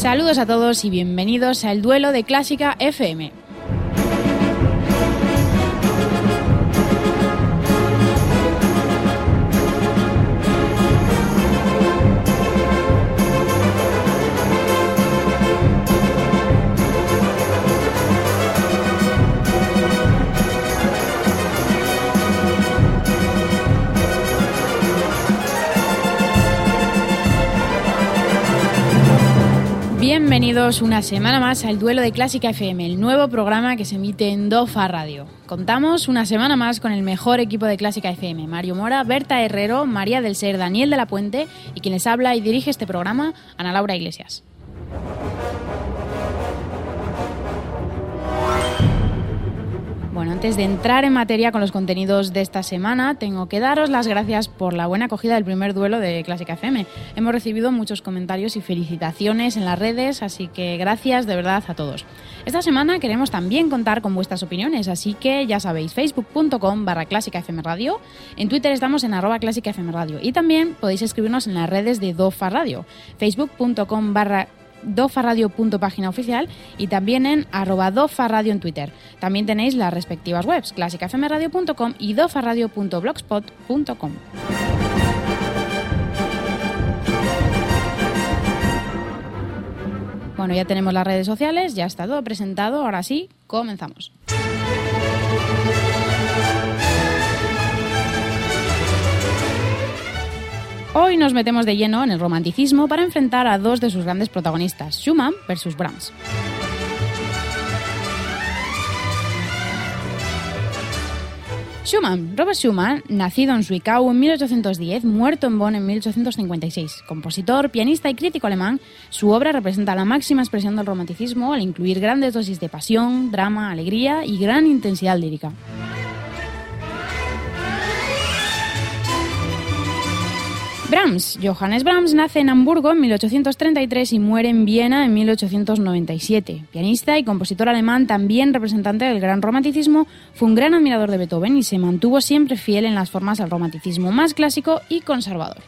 Saludos a todos y bienvenidos al duelo de Clásica FM. Bienvenidos una semana más al Duelo de Clásica FM, el nuevo programa que se emite en DOFA Radio. Contamos una semana más con el mejor equipo de Clásica FM, Mario Mora, Berta Herrero, María del Ser, Daniel de la Puente y quien les habla y dirige este programa, Ana Laura Iglesias. Bueno, antes de entrar en materia con los contenidos de esta semana, tengo que daros las gracias por la buena acogida del primer duelo de Clásica FM. Hemos recibido muchos comentarios y felicitaciones en las redes, así que gracias de verdad a todos. Esta semana queremos también contar con vuestras opiniones, así que ya sabéis, facebook.com barra Clásica FM Radio, en Twitter estamos en arroba Clásica Radio y también podéis escribirnos en las redes de DOFA Radio, facebook.com barra dofarradio.página oficial y también en arroba dofarradio en Twitter. También tenéis las respectivas webs, clásicafmradio.com y dofarradio.blogspot.com. Bueno, ya tenemos las redes sociales, ya está todo presentado, ahora sí, comenzamos. Hoy nos metemos de lleno en el romanticismo para enfrentar a dos de sus grandes protagonistas, Schumann versus Brahms. Schumann, Robert Schumann, nacido en Zwickau en 1810, muerto en Bonn en 1856. Compositor, pianista y crítico alemán, su obra representa la máxima expresión del romanticismo al incluir grandes dosis de pasión, drama, alegría y gran intensidad lírica. Brahms. Johannes Brahms nace en Hamburgo en 1833 y muere en Viena en 1897. Pianista y compositor alemán, también representante del gran romanticismo, fue un gran admirador de Beethoven y se mantuvo siempre fiel en las formas del romanticismo más clásico y conservador.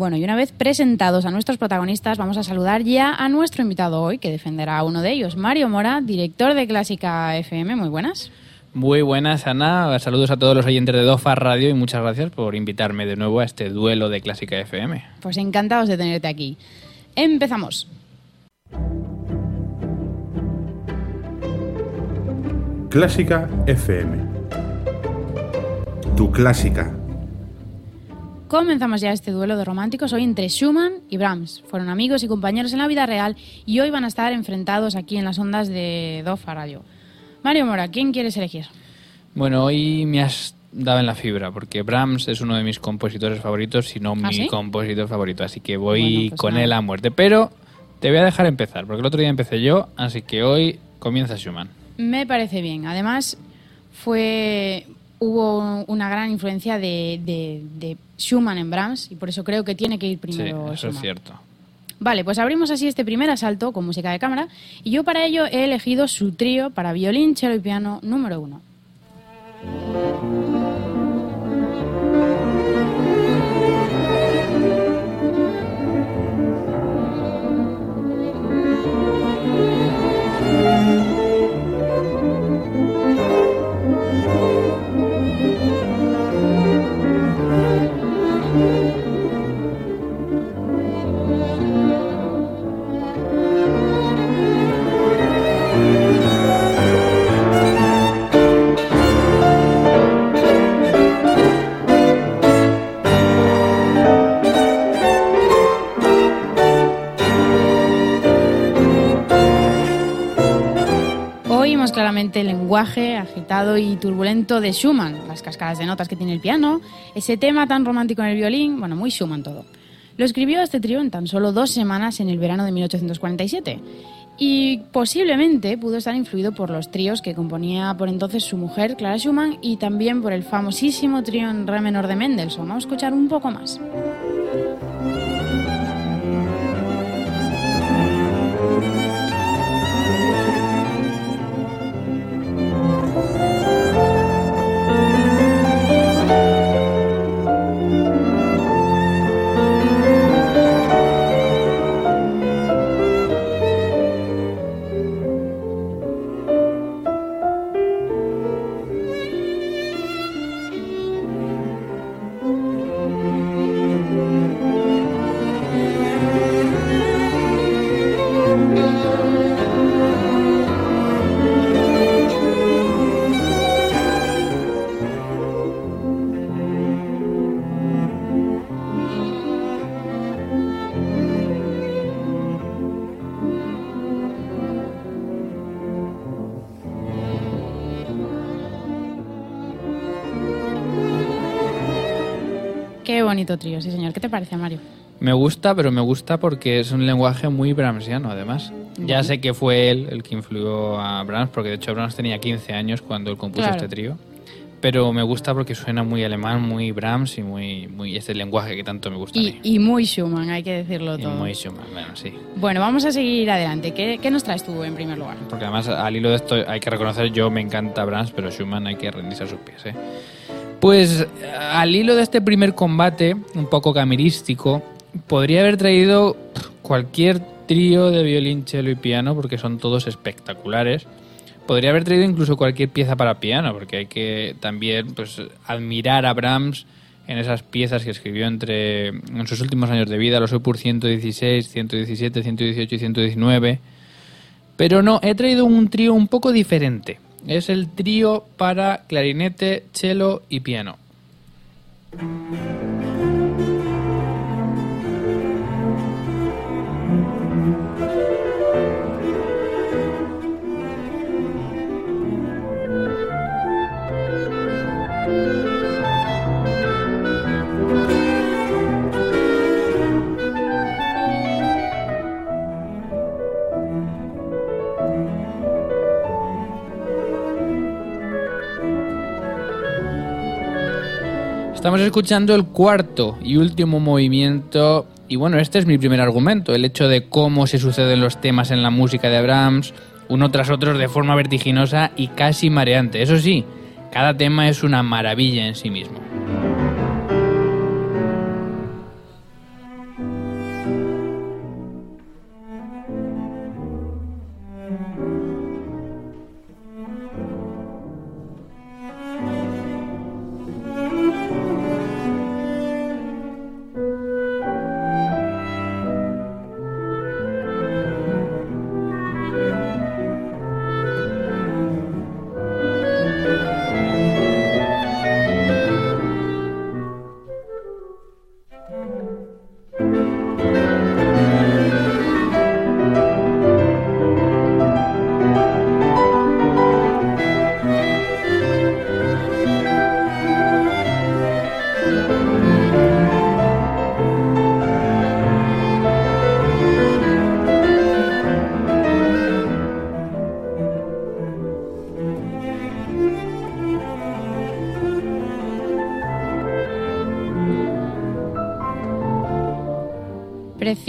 Bueno, y una vez presentados a nuestros protagonistas, vamos a saludar ya a nuestro invitado hoy, que defenderá a uno de ellos, Mario Mora, director de Clásica FM. Muy buenas. Muy buenas, Ana. Saludos a todos los oyentes de DOFA Radio y muchas gracias por invitarme de nuevo a este duelo de Clásica FM. Pues encantados de tenerte aquí. Empezamos. Clásica FM. Tu clásica. Comenzamos ya este duelo de románticos hoy entre Schumann y Brahms. Fueron amigos y compañeros en la vida real y hoy van a estar enfrentados aquí en las ondas de Dofa Radio. Mario Mora, ¿quién quieres elegir? Bueno, hoy me has dado en la fibra porque Brahms es uno de mis compositores favoritos, si no mi sí? compositor favorito, así que voy Bueno, pues con nada. él a muerte. Pero te voy a dejar empezar, porque el otro día empecé yo, así que hoy comienza Schumann. Me parece bien. Además, fue hubo una gran influencia de, de- de Schumann en Brahms y por eso creo que tiene que ir Sí, primero eso es Schumann. cierto. Vale, pues abrimos así este primer asalto con música de cámara y yo para ello he elegido su trío para violín, cello y piano número uno. El lenguaje agitado y turbulento de Schumann, las cascadas de notas que tiene el piano, ese tema tan romántico en el violín, bueno, muy Schumann todo. Lo escribió este trío en tan solo dos semanas en el verano de 1847 y posiblemente pudo estar influido por los tríos que componía por entonces su mujer, Clara Schumann, y también por el famosísimo trío en re menor de Mendelssohn. Vamos a escuchar un poco más. Bonito trío, sí señor. ¿Qué te parece, Mario? Me gusta, pero me gusta porque es un lenguaje muy Brahmsiano, además. Ya sé que fue él el que influyó a Brahms, porque de hecho Brahms tenía 15 años cuando él compuso Claro. este trío. Pero me gusta porque suena muy alemán, muy Brahms y muy, muy este lenguaje que tanto me gusta a Y, mí. y muy Schumann, hay que decirlo Y todo. muy Schumann, bueno, sí. Bueno, vamos a seguir adelante. ¿Qué, qué nos traes tú en primer lugar? Porque además al hilo de esto hay que reconocer, yo me encanta Brahms, pero Schumann hay que rendirse a sus pies. ¿eh? Pues al hilo de este primer combate, un poco camerístico, podría haber traído cualquier trío de violín, cello y piano, porque son todos espectaculares. Podría haber traído incluso cualquier pieza para piano, porque hay que también pues, admirar a Brahms en esas piezas que escribió entre en sus últimos años de vida, los Opus 116, 117, 118 y 119. Pero no, he traído un trío un poco diferente. Es el trío para clarinete, cello y piano. Estamos escuchando el cuarto y último movimiento. Y bueno, este es mi primer argumento, el hecho de cómo se suceden los temas en la música de Brahms, uno tras otro de forma vertiginosa y casi mareante. Eso sí, cada tema es una maravilla en sí mismo.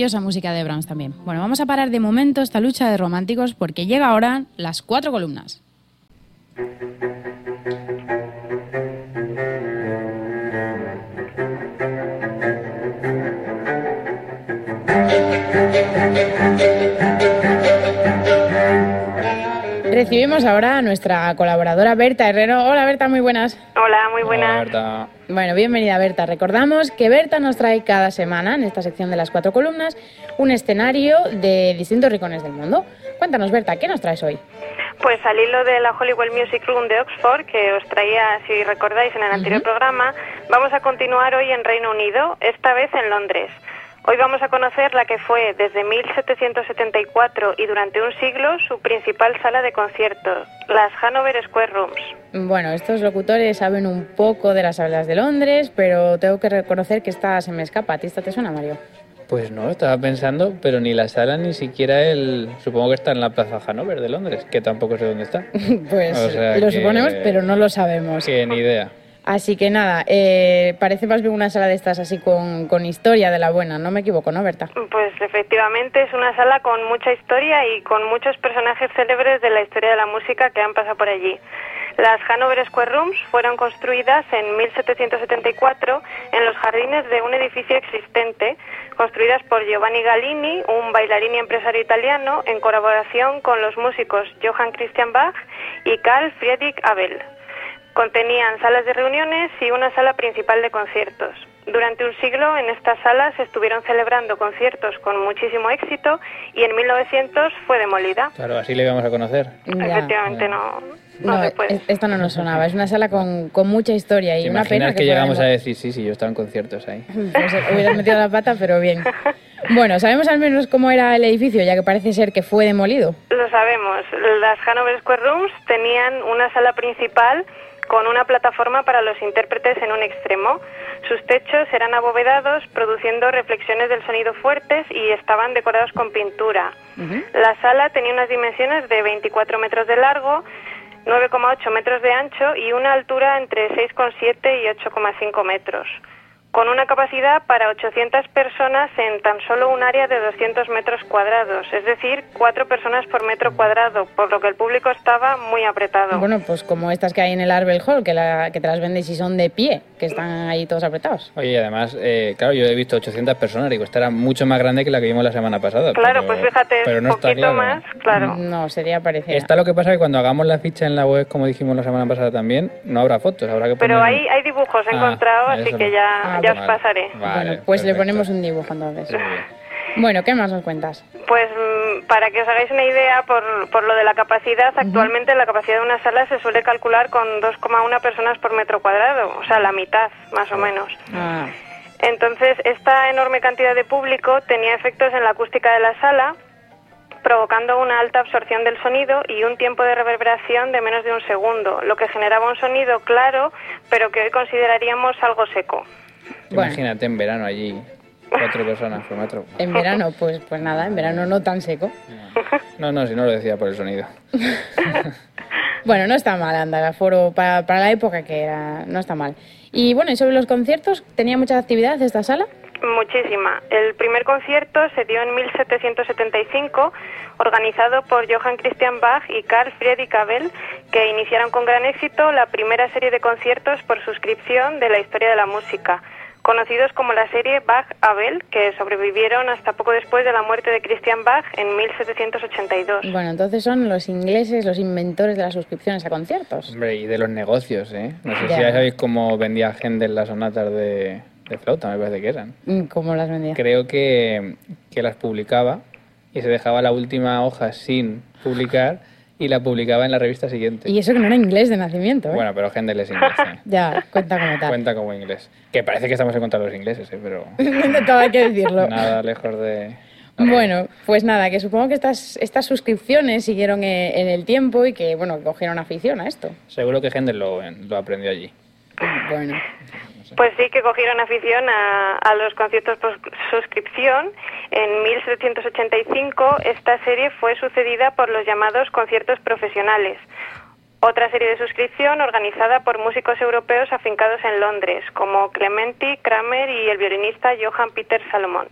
Preciosa música de Brahms también. Bueno, vamos a parar de momento esta lucha de románticos porque llega ahora las cuatro columnas. Recibimos ahora a nuestra colaboradora Berta Herrero. Hola Berta, muy buenas. Hola, muy buenas. Hola, Berta. Bueno, bienvenida Berta. Recordamos que Berta nos trae cada semana, en esta sección de las cuatro columnas, un escenario de distintos rincones del mundo. Cuéntanos Berta, ¿qué nos traes hoy? Pues al hilo de la Hollywood Music Room de Oxford, que os traía, si recordáis, en el anterior programa, vamos a continuar hoy en Reino Unido, esta vez en Londres. Hoy vamos a conocer la que fue desde 1774 y durante un siglo su principal sala de conciertos, las Hanover Square Rooms. Bueno, estos locutores saben un poco de las salas de Londres, pero tengo que reconocer que esta se me escapa. ¿A ti esta te suena, Mario? Pues no, estaba pensando, pero ni la sala ni siquiera el... Supongo que está en la Plaza Hanover de Londres, que tampoco sé dónde está. Pues O sea lo que- suponemos, pero no lo sabemos. Que ni idea. Así que nada, eh, parece más bien una sala de estas así con, con historia de la buena, no me equivoco, ¿no, Berta? Pues efectivamente es una sala con mucha historia y con muchos personajes célebres de la historia de la música que han pasado por allí. Las Hanover Square Rooms fueron construidas en 1774 en los jardines de un edificio existente, construidas por Giovanni Gallini, un bailarín y empresario italiano, en colaboración con los músicos Johann Christian Bach y Carl Friedrich Abel. Contenían salas de reuniones y una sala principal de conciertos. Durante un siglo en estas salas se estuvieron celebrando conciertos con muchísimo éxito y en 1900 fue demolida. Claro, así le íbamos a conocer. Ya. Efectivamente no, no, No, se puede. es- esto no nos sonaba, es una sala con, con mucha historia y ¿Te una pena que, fuera llegamos a decir, sí, sí, yo estaba en conciertos ahí? Pues eh, hubieras metido la pata, pero bien. Bueno, sabemos al menos cómo era el edificio, ya que parece ser que fue demolido. Lo sabemos. Las Hanover Square Rooms tenían una sala principal con una plataforma para los intérpretes en un extremo. Sus techos eran abovedados, produciendo reflexiones del sonido fuertes y estaban decorados con pintura. La sala tenía unas dimensiones de 24 metros de largo, 9,8 metros de ancho y una altura entre 6,7 y 8,5 metros con una capacidad para 800 personas en tan solo un área de 200 metros cuadrados, es decir, cuatro personas por metro cuadrado, por lo que el público estaba muy apretado. Bueno, pues como estas que hay en el Arbel Hall, que, la, que te las vendes y son de pie, que están ahí todos apretados. Oye, además, eh, claro, yo he visto 800 personas, digo, esta era mucho más grande que la que vimos la semana pasada. Claro, pues fíjate, pero no un poquito más, claro. No, sería parecido. Está lo que pasa que cuando hagamos la ficha en la web, como dijimos la semana pasada también, no habrá fotos, habrá que Pero poner- hay, hay dibujos Ah, encontrados, así que ya, Ah, ya os pasaré. Vale, bueno, pues le ponemos un dibujo entonces. Bueno, ¿qué más nos cuentas? Pues mm, para que os hagáis una idea por, por lo de la capacidad, actualmente la capacidad de una sala se suele calcular con 2,1 personas por metro cuadrado, o sea, la mitad más o menos. Ah, Entonces, esta enorme cantidad de público tenía efectos en la acústica de la sala, provocando una alta absorción del sonido y un tiempo de reverberación de menos de un segundo, lo que generaba un sonido claro, pero que hoy consideraríamos algo seco. Bueno. Imagínate en verano allí, cuatro personas por metro. en verano, pues, pues nada, en verano no tan seco. No, no, si no lo decía por el sonido. Bueno, no está mal, anda, el aforo para, para la época que era, no está mal. Y bueno, y sobre los conciertos, ¿tenía mucha actividad esta sala? Muchísima. El primer concierto se dio en 1775, organizado por Johann Christian Bach y Carl Friedrich Abel, que iniciaron con gran éxito la primera serie de conciertos por suscripción de la historia de la música, conocidos como la serie Bach-Abel, que sobrevivieron hasta poco después de la muerte de Christian Bach en 1782. Bueno, entonces son los ingleses los inventores de las suscripciones a conciertos. Hombre, y de los negocios, ¿eh? No sé Ya. si ya sabéis cómo vendía Händel las sonatas de, de flauta, me parece que eran. Mm, ¿Cómo las vendía? Creo que, que las publicaba y se dejaba la última hoja sin publicar y la publicaba en la revista siguiente. Y eso que no era inglés de nacimiento, ¿eh? Bueno, pero Händel es inglés. ¿eh? Ya, cuenta como tal. Cuenta como inglés. Que parece que estamos en contra de los ingleses, ¿eh? pero Todo hay que decirlo. nada lejos de... Bueno, pues nada, que supongo que estas, estas suscripciones siguieron eh, en el tiempo y que, bueno, cogieron afición a esto. Seguro que Händel lo, lo aprendió allí. Bueno, Pues sí que cogieron afición a, a los conciertos por suscripción. En 1785 esta serie fue sucedida por los llamados conciertos profesionales, otra serie de suscripción organizada por músicos europeos afincados en Londres, como Clementi, Kramer y el violinista Johann Peter Salomon.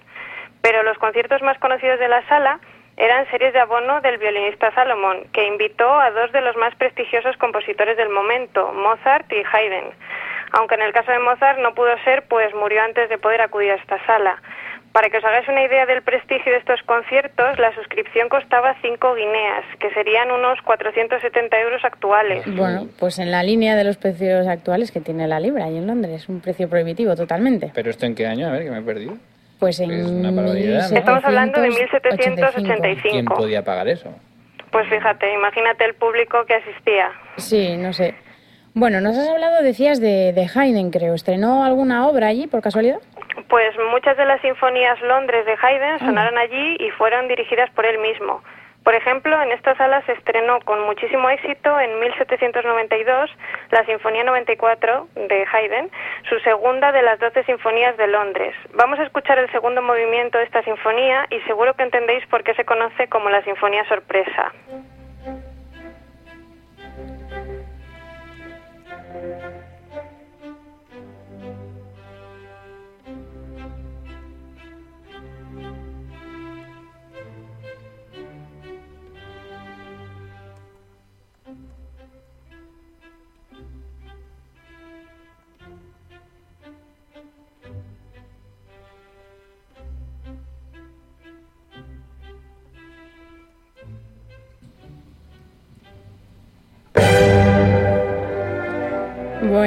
Pero los conciertos más conocidos de la sala eran series de abono del violinista Salomon, que invitó a dos de los más prestigiosos compositores del momento, Mozart y Haydn. Aunque en el caso de Mozart no pudo ser, pues murió antes de poder acudir a esta sala. Para que os hagáis una idea del prestigio de estos conciertos, la suscripción costaba 5 guineas, que serían unos 470 euros actuales. bueno, pues en la línea de los precios actuales que tiene la libra y en Londres, un precio prohibitivo totalmente. ¿Pero esto en qué año? A ver, que me he perdido. Pues en Es una barbaridad, ¿no? Estamos hablando de 1785. ¿Quién 1785. podía pagar eso? Pues fíjate, imagínate el público que asistía. Sí, no sé. Bueno, nos has hablado, decías, de, de Haydn, creo. ¿Estrenó alguna obra allí, por casualidad? Pues muchas de las sinfonías Londres de Haydn sonaron allí y fueron dirigidas por él mismo. Por ejemplo, en esta sala se estrenó con muchísimo éxito en 1792 la Sinfonía 94 de Haydn, su segunda de las 12 sinfonías de Londres. Vamos a escuchar el segundo movimiento de esta sinfonía y seguro que entendéis por qué se conoce como la Sinfonía Sorpresa. thank you.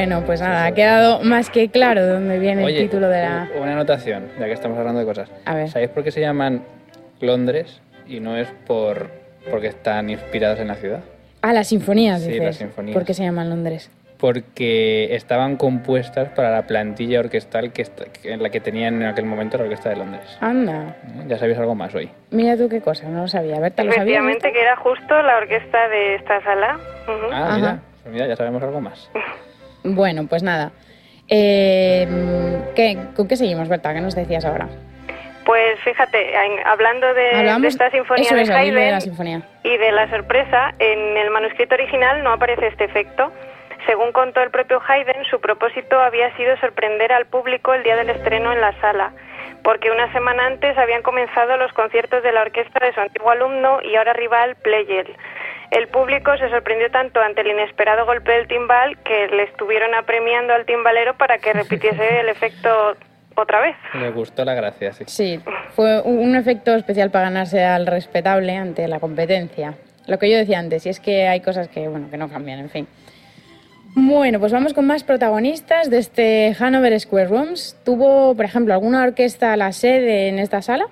Bueno, pues nada, ha quedado más que claro de dónde viene Oye, el título de la... una anotación, ya que estamos hablando de cosas. A ver. ¿Sabéis por qué se llaman Londres y no es por porque están inspiradas en la ciudad? Ah, las sinfonías, Sí, dices. las sinfonías. ¿Por qué se llaman Londres? Porque estaban compuestas para la plantilla orquestal que que- en la que tenían en aquel momento la Orquesta de Londres. Anda, ¿Eh? Ya sabéis algo más hoy. mira tú qué cosa, no lo sabía. Berta, ¿lo sabías? Efectivamente, esto? que era justo la orquesta de esta sala. Ujú. Ah, Ajá. mira. Pues mira, ya sabemos algo más. Bueno, pues nada. Eh, ¿qué- ¿Con qué seguimos, Berta? ¿Qué nos decías ahora? Pues fíjate, hablando de, esta sinfonía eso de Haydn la sinfonía. y de la sorpresa, en el manuscrito original no aparece este efecto. Según contó el propio Haydn, su propósito había sido sorprender al público el día del estreno en la sala, porque una semana antes habían comenzado los conciertos de la orquesta de su antiguo alumno y ahora rival Pleyel. El público se sorprendió tanto ante el inesperado golpe del timbal que le estuvieron apremiando al timbalero para que repitiese el efecto otra vez. Le gustó la gracia, sí. Sí, fue un un efecto especial para ganarse al respetable ante la competencia. Lo que yo decía antes, y es que hay cosas que, bueno, que no cambian, en fin. Bueno, pues vamos con más protagonistas de este Hanover Square Rooms. ¿Tuvo, por ejemplo, alguna orquesta la sede en esta sala?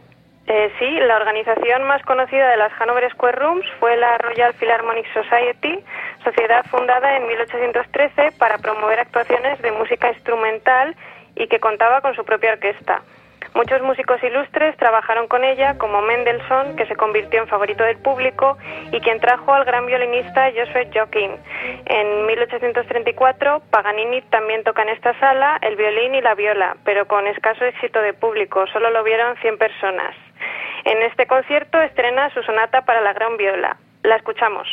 Eh, sí, la organización más conocida de las Hanover Square Rooms fue la Royal Philharmonic Society, sociedad fundada en 1813 para promover actuaciones de música instrumental y que contaba con su propia orquesta. Muchos músicos ilustres trabajaron con ella, como Mendelssohn, que se convirtió en favorito del público, y quien trajo al gran violinista Joshua Joachim. En 1834, Paganini también toca en esta sala el violín y la viola, pero con escaso éxito de público, solo lo vieron 100 personas. En este concierto estrena su sonata para la gran viola. La escuchamos.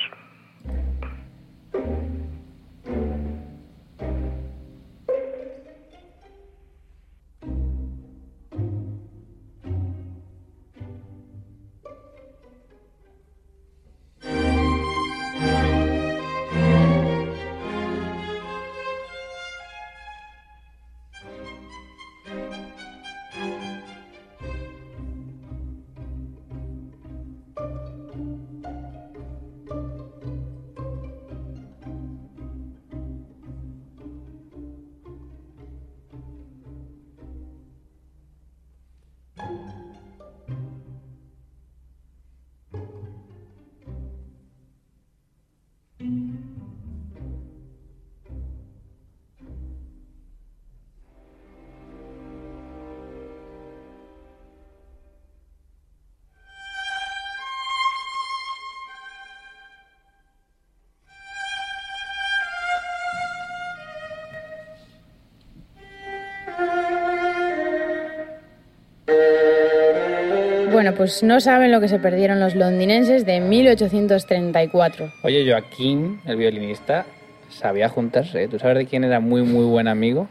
Bueno, pues no saben lo que se perdieron los londinenses de 1834. Oye, Joaquín, el violinista, sabía juntarse. ¿eh? ¿Tú sabes de quién era muy, muy buen amigo?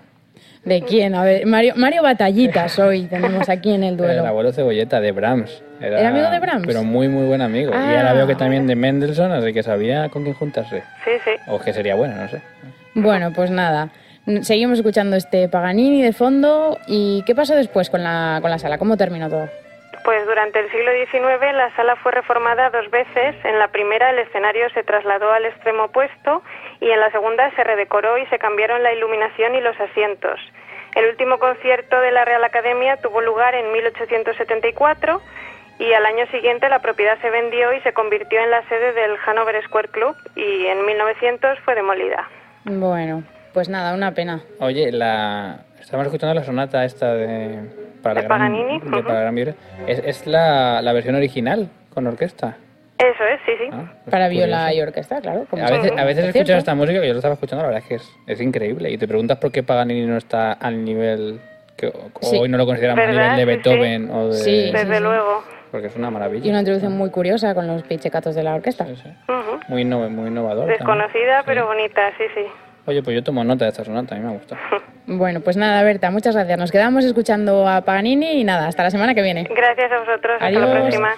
¿De quién? A ver, Mario, Mario Batallitas hoy tenemos aquí en el El duelo. abuelo Cebolleta, de Brahms. ¿Era amigo de Brahms? Pero muy, muy buen amigo. Y Ah. ahora veo que también de Mendelssohn, así que sabía con quién juntarse. Sí, sí. O que sería bueno, no sé. Bueno, pues nada. Seguimos escuchando este Paganini de fondo. ¿Y qué pasó después con la, con la sala? ¿Cómo terminó todo? Pues durante el siglo XIX la sala fue reformada dos veces. En la primera el escenario se trasladó al extremo opuesto y en la segunda se redecoró y se cambiaron la iluminación y los asientos. El último concierto de la Real Academia tuvo lugar en 1874 y al año siguiente la propiedad se vendió y se convirtió en la sede del Hanover Square Club y en 1900 fue demolida. Bueno, pues nada, una pena. Oye, la... estamos escuchando la sonata esta de... Para ¿De la gran- Paganini? de Ujú. para la gran viola. ¿Es, es la, la versión original con orquesta? Eso es, sí, sí. Ah, pues Para viola curioso. y orquesta, claro. como A veces, a veces Es escuchas cierto. esta música que yo lo estaba escuchando, la verdad es que es, es increíble. Y te preguntas por qué Paganini no está al nivel que o- Sí. hoy no lo consideramos a ¿Verdad? nivel de Sí, sí. Beethoven o de... Sí. Desde luego. Porque es una maravilla. Y una introducción muy curiosa con los pichecatos de la orquesta. Sí, sí. Ujú. Muy, inno- muy innovador. también. Desconocida, Sí. pero bonita, sí, sí. Oye, pues yo tomo nota de esta sonata, a mí me gusta. Bueno, pues nada, Berta, muchas gracias. Nos quedamos escuchando a Paganini y nada, hasta la semana que viene. Gracias a vosotros. Hasta la próxima.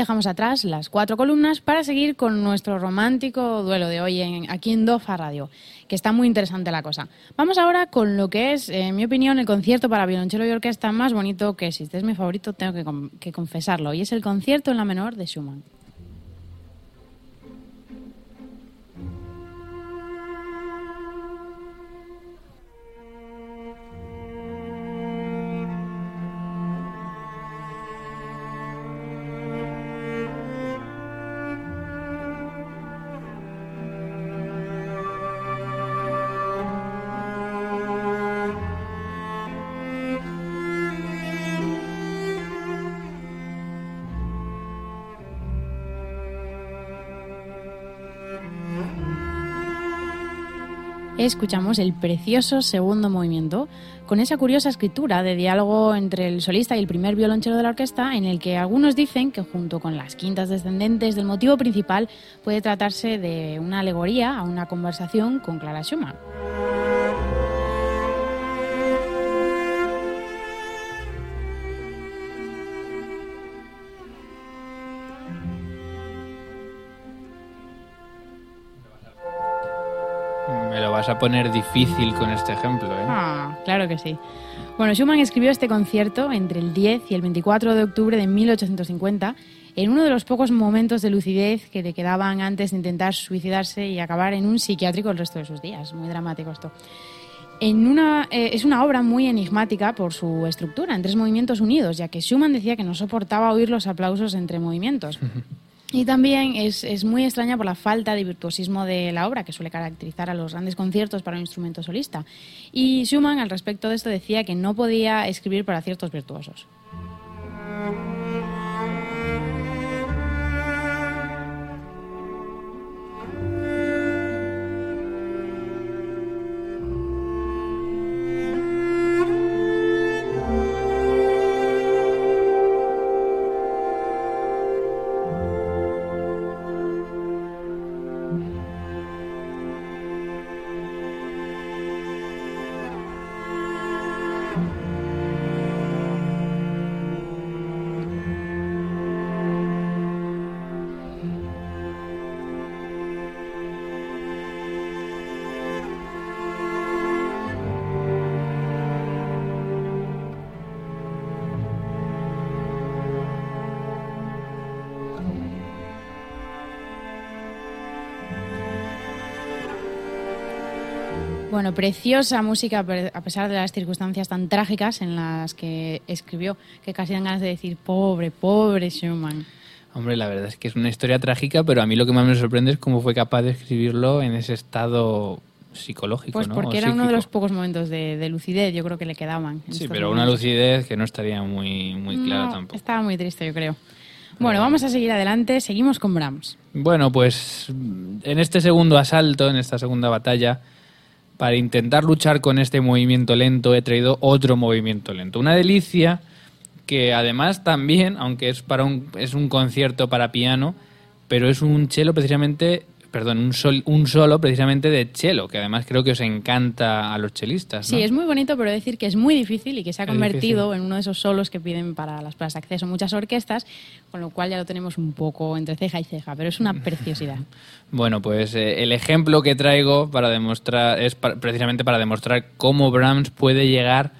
Dejamos atrás las cuatro columnas para seguir con nuestro romántico duelo de hoy en, aquí en Dofa Radio, que está muy interesante la cosa. Vamos ahora con lo que es, en mi opinión, el concierto para violonchelo y orquesta más bonito que existe. Es mi favorito, tengo que, que confesarlo, y es el concierto en la menor de Schumann. Escuchamos el precioso segundo movimiento, con esa curiosa escritura de diálogo entre el solista y el primer violonchelo de la orquesta, en el que algunos dicen que junto con las quintas descendentes del motivo principal puede tratarse de una alegoría a una conversación con Clara Schumann. A poner difícil con este ejemplo. ¿eh? Ah, claro que sí. Bueno, Schumann escribió este concierto entre el 10 y el 24 de octubre de 1850 en uno de los pocos momentos de lucidez que le quedaban antes de intentar suicidarse y acabar en un psiquiátrico el resto de sus días. Muy dramático esto. En una, eh, es una obra muy enigmática por su estructura, en tres movimientos unidos, ya que Schumann decía que no soportaba oír los aplausos entre movimientos. Y también es, es, muy extraña por la falta de virtuosismo de la obra, que suele caracterizar a los grandes conciertos para un instrumento solista. Y Schumann, al respecto de esto, decía que no podía escribir para ciertos virtuosos. Bueno, preciosa música a pesar de las circunstancias tan trágicas en las que escribió, que casi dan ganas de decir, pobre, pobre Schumann. Hombre, la verdad es que es una historia trágica, pero a mí lo que más me sorprende es cómo fue capaz de escribirlo en ese estado psicológico. Pues porque era uno de los pocos momentos de, lucidez, yo creo que le quedaban. Sí, pero una lucidez que no estaría muy, muy clara tampoco. Estaba muy triste, yo creo. Bueno, vamos a seguir adelante, seguimos con Brahms. Bueno, pues en este segundo asalto, en esta segunda batalla, para intentar luchar con este movimiento lento he traído otro movimiento lento. Una delicia que además también, aunque es para un, es un concierto para piano, pero es un cello precisamente perdón, un, sol, un solo precisamente de cello, que además creo que os encanta a los chelistas. Sí, es muy bonito, pero decir que es muy difícil y que se ha convertido en uno de esos solos que piden para las pruebas de acceso muchas orquestas, con lo cual ya lo tenemos un poco entre ceja y ceja, pero es una preciosidad. bueno, pues eh, el ejemplo que traigo para demostrar es precisamente para demostrar cómo Brahms puede llegar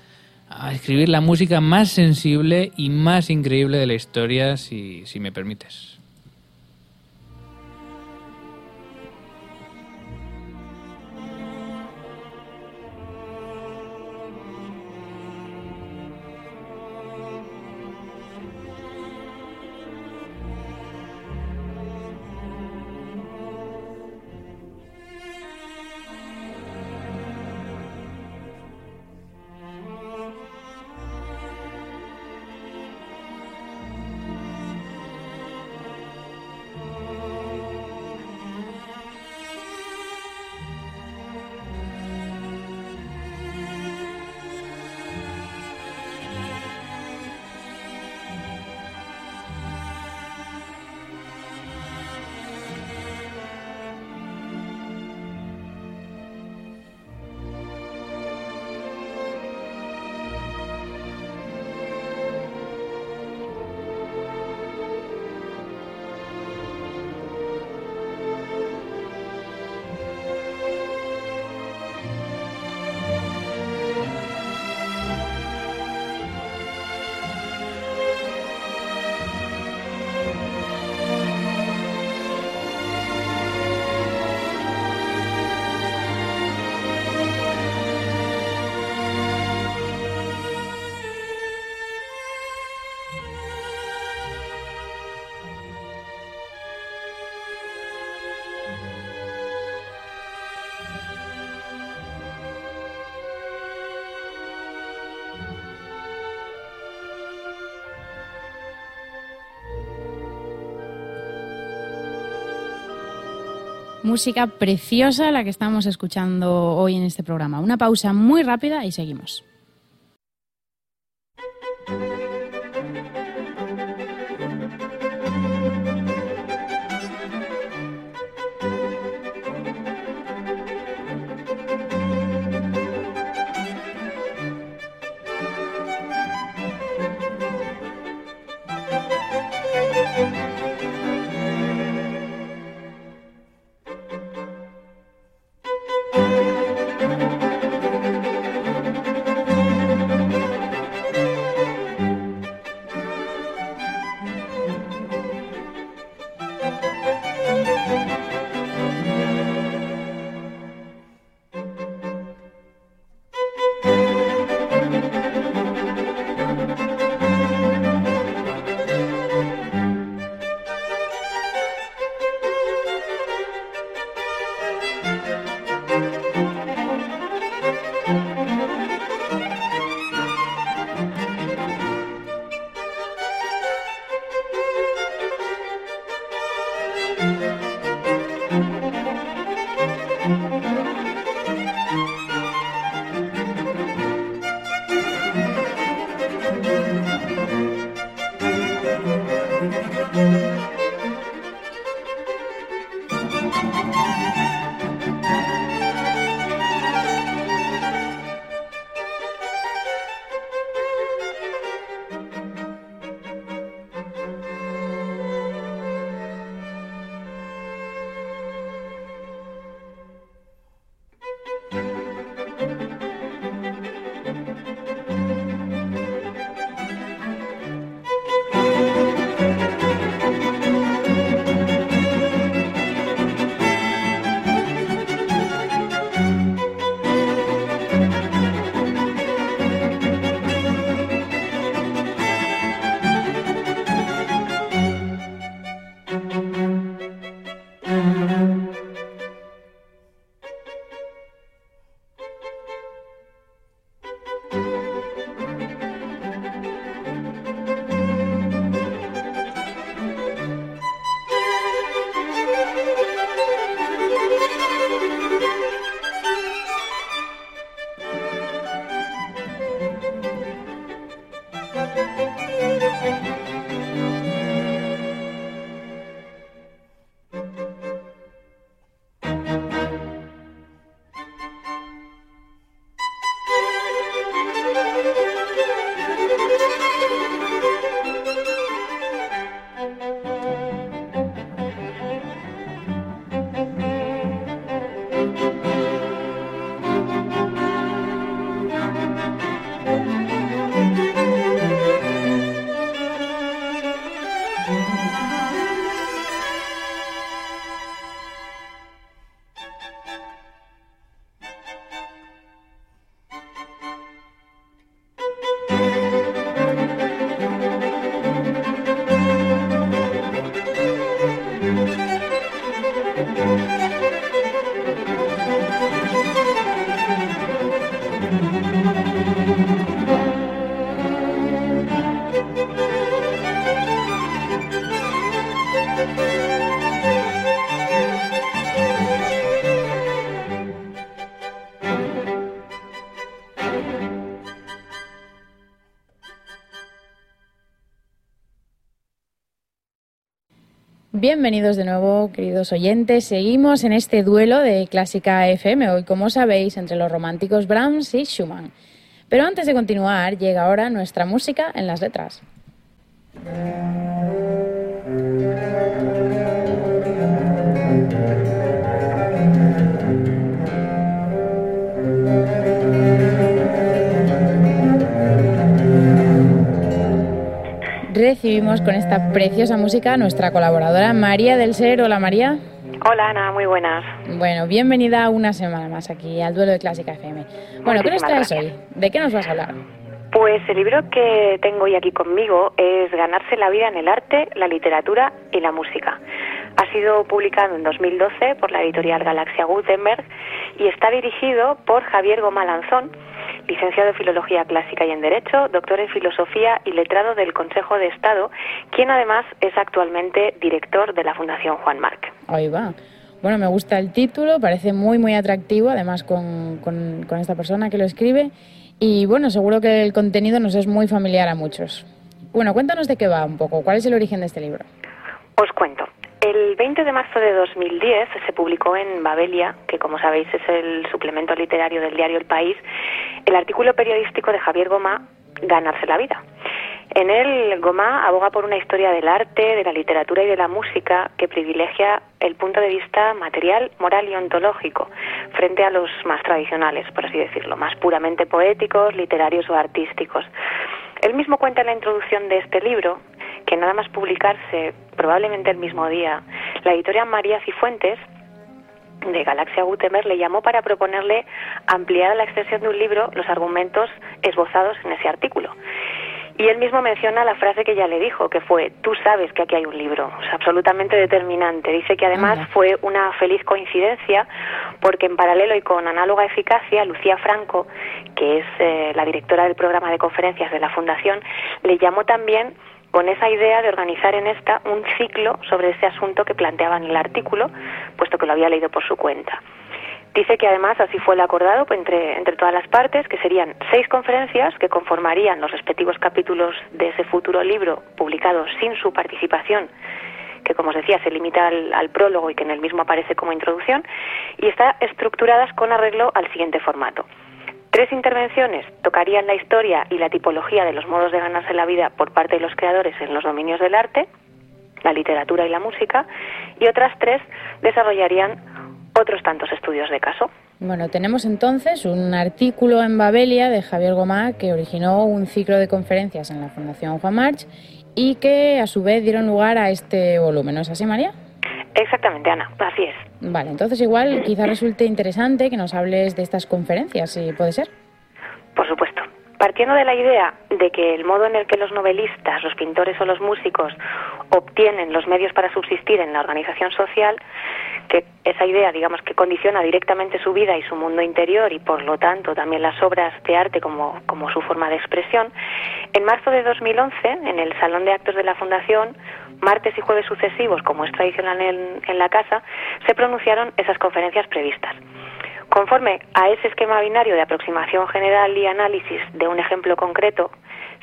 a escribir la música más sensible y más increíble de la historia, si, si me permites. Música preciosa la que estamos escuchando hoy en este programa. Una pausa muy rápida y seguimos. Bienvenidos de nuevo, queridos oyentes. Seguimos en este duelo de Clásica FM, hoy, como sabéis, entre los románticos Brahms y Schumann. Pero antes de continuar, llega ahora nuestra música en las letras. Recibimos con esta preciosa música a nuestra colaboradora María del Ser. Hola María. Hola Ana, muy buenas. Bueno, bienvenida una semana más aquí al duelo de Clásica FM. Bueno, ¿qué nos traes hoy? ¿De qué nos vas a hablar? Pues el libro que tengo hoy aquí conmigo es Ganarse la vida en el arte, la literatura y la música. Ha sido publicado en 2012 por la editorial Galaxia Gutenberg y está dirigido por Javier Gomalanzón, licenciado en Filología Clásica y en Derecho, doctor en Filosofía y letrado del Consejo de Estado, quien además es actualmente director de la Fundación Juan Marc. Ahí va. Bueno, me gusta el título, parece muy, muy atractivo, además con, con, con esta persona que lo escribe. Y bueno, seguro que el contenido nos es muy familiar a muchos. Bueno, cuéntanos de qué va un poco, cuál es el origen de este libro. Os cuento. El 20 de marzo de 2010 se publicó en Babelia, que como sabéis es el suplemento literario del diario El País, el artículo periodístico de Javier Goma, Ganarse la vida. En él, Goma aboga por una historia del arte, de la literatura y de la música que privilegia el punto de vista material, moral y ontológico frente a los más tradicionales, por así decirlo, más puramente poéticos, literarios o artísticos. Él mismo cuenta en la introducción de este libro que nada más publicarse, probablemente el mismo día, la editorial María Cifuentes de Galaxia Gutenberg le llamó para proponerle ampliar a la extensión de un libro los argumentos esbozados en ese artículo. Y él mismo menciona la frase que ya le dijo, que fue, tú sabes que aquí hay un libro, absolutamente determinante. Dice que además fue una feliz coincidencia porque en paralelo y con análoga eficacia, Lucía Franco, que es eh, la directora del programa de conferencias de la Fundación, le llamó también con esa idea de organizar en esta un ciclo sobre ese asunto que planteaba en el artículo, puesto que lo había leído por su cuenta. Dice que además así fue el acordado entre, entre todas las partes, que serían seis conferencias que conformarían los respectivos capítulos de ese futuro libro publicado sin su participación, que como os decía se limita al, al prólogo y que en el mismo aparece como introducción, y está estructuradas con arreglo al siguiente formato. Tres intervenciones tocarían la historia y la tipología de los modos de ganarse la vida por parte de los creadores en los dominios del arte, la literatura y la música, y otras tres desarrollarían otros tantos estudios de caso. Bueno, tenemos entonces un artículo en Babelia de Javier Gomá que originó un ciclo de conferencias en la Fundación Juan March y que a su vez dieron lugar a este volumen, ¿no es así, María? Exactamente, Ana, así es. Vale, entonces igual quizá resulte interesante que nos hables de estas conferencias, si puede ser. Por supuesto. Partiendo de la idea de que el modo en el que los novelistas, los pintores o los músicos obtienen los medios para subsistir en la organización social, que esa idea, digamos, que condiciona directamente su vida y su mundo interior y por lo tanto también las obras de arte como, como su forma de expresión, en marzo de 2011, en el Salón de Actos de la Fundación, martes y jueves sucesivos, como es tradicional en, la casa, se pronunciaron esas conferencias previstas. Conforme a ese esquema binario de aproximación general y análisis de un ejemplo concreto,